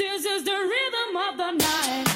This is the rhythm of the night.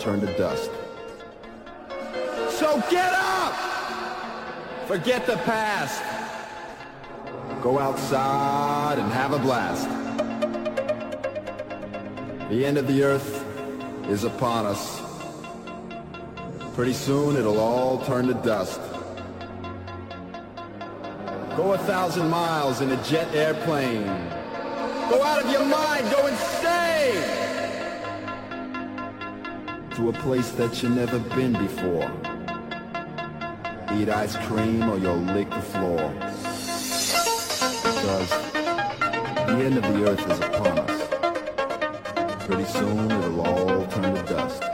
Turn to dust. So get up! Forget the past. Go outside and have a blast. The end of the earth is upon us. Pretty soon it'll all turn to dust. Go a thousand miles in a jet airplane. Go out of your mind, go insane! To a place that you've never been before. Eat ice cream or you'll lick the floor. Because the end of the earth is upon us. Pretty soon it'll all turn to dust.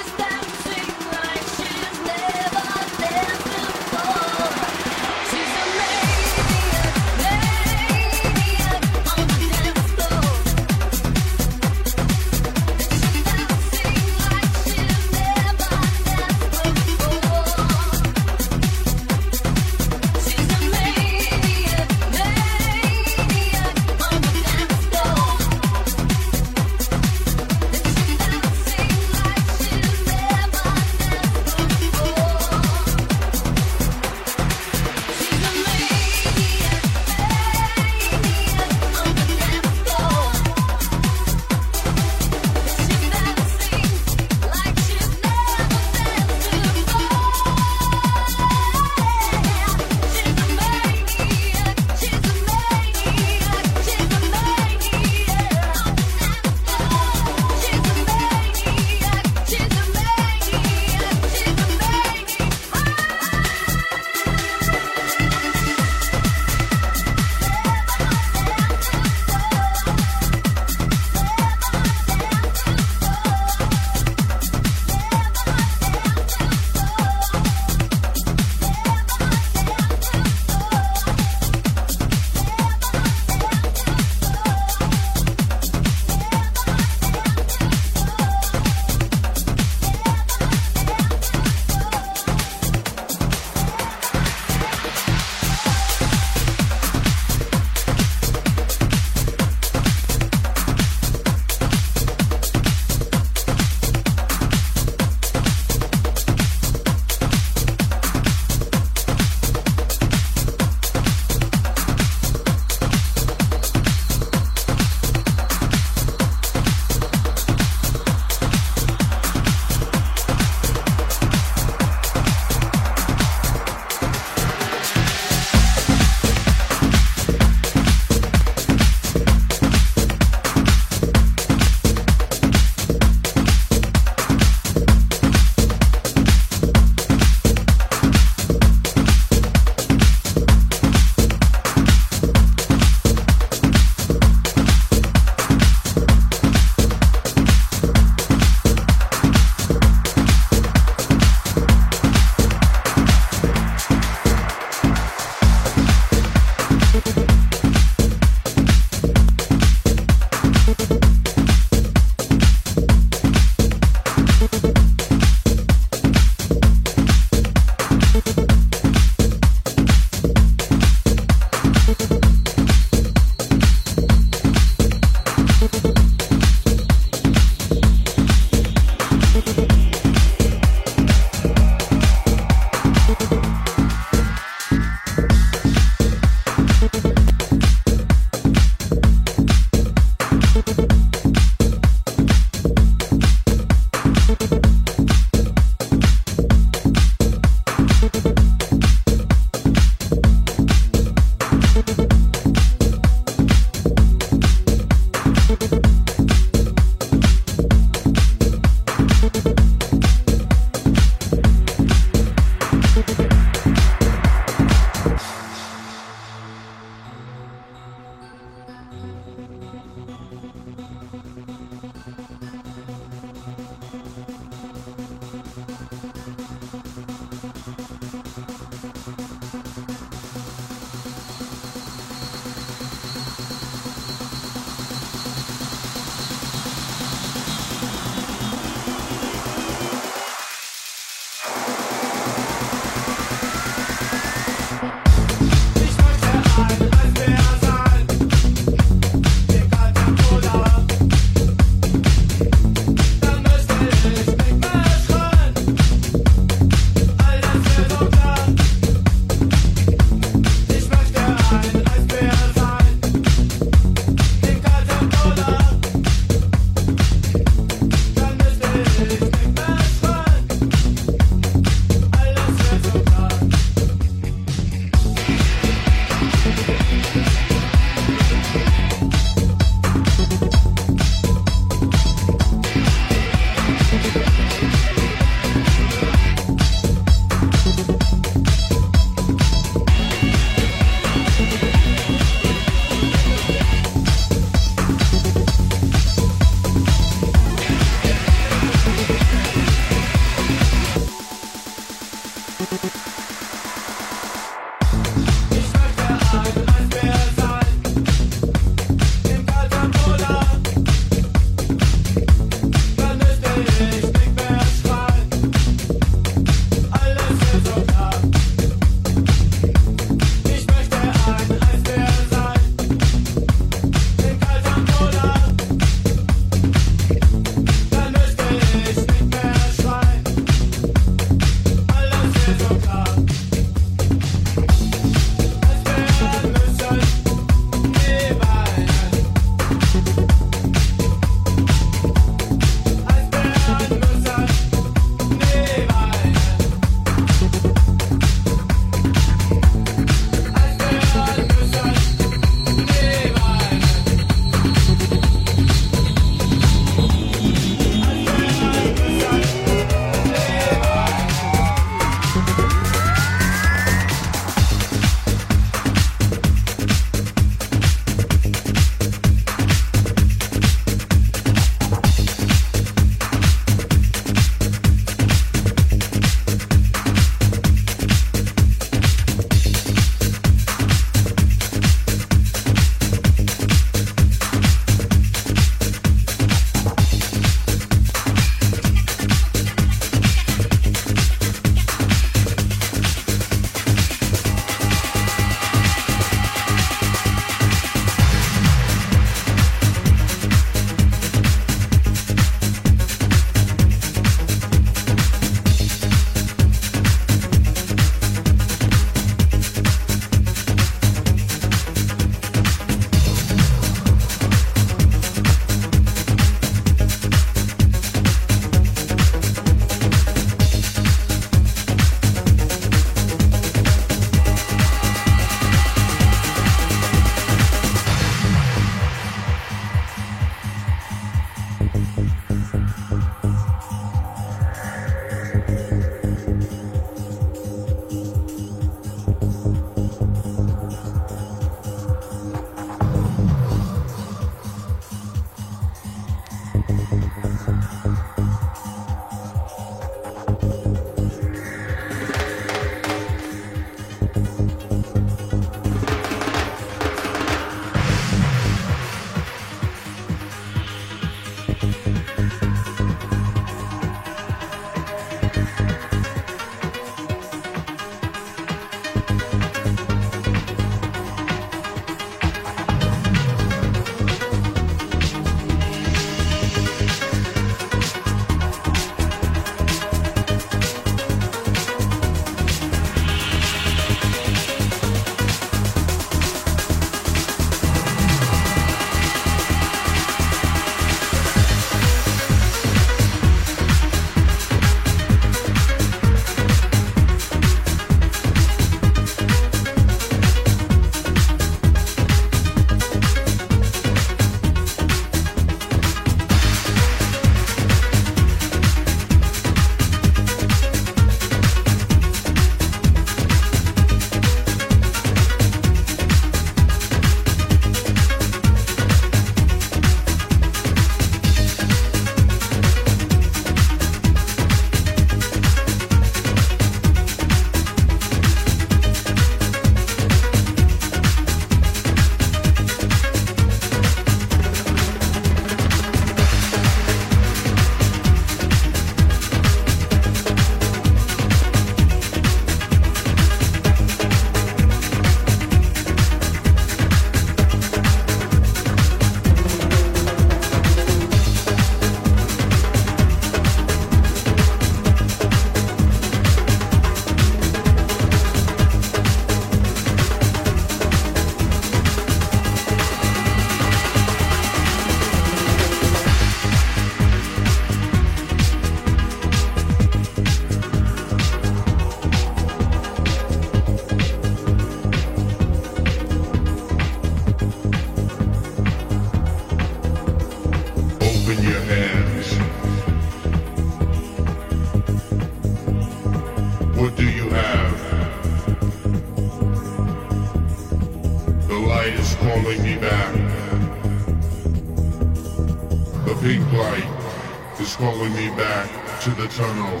Is calling me back to the tunnel.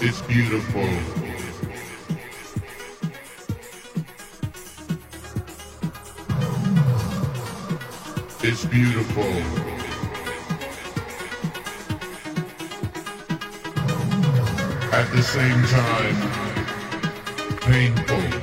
It's beautiful. It's beautiful. At the same time, painful.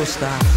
gostar.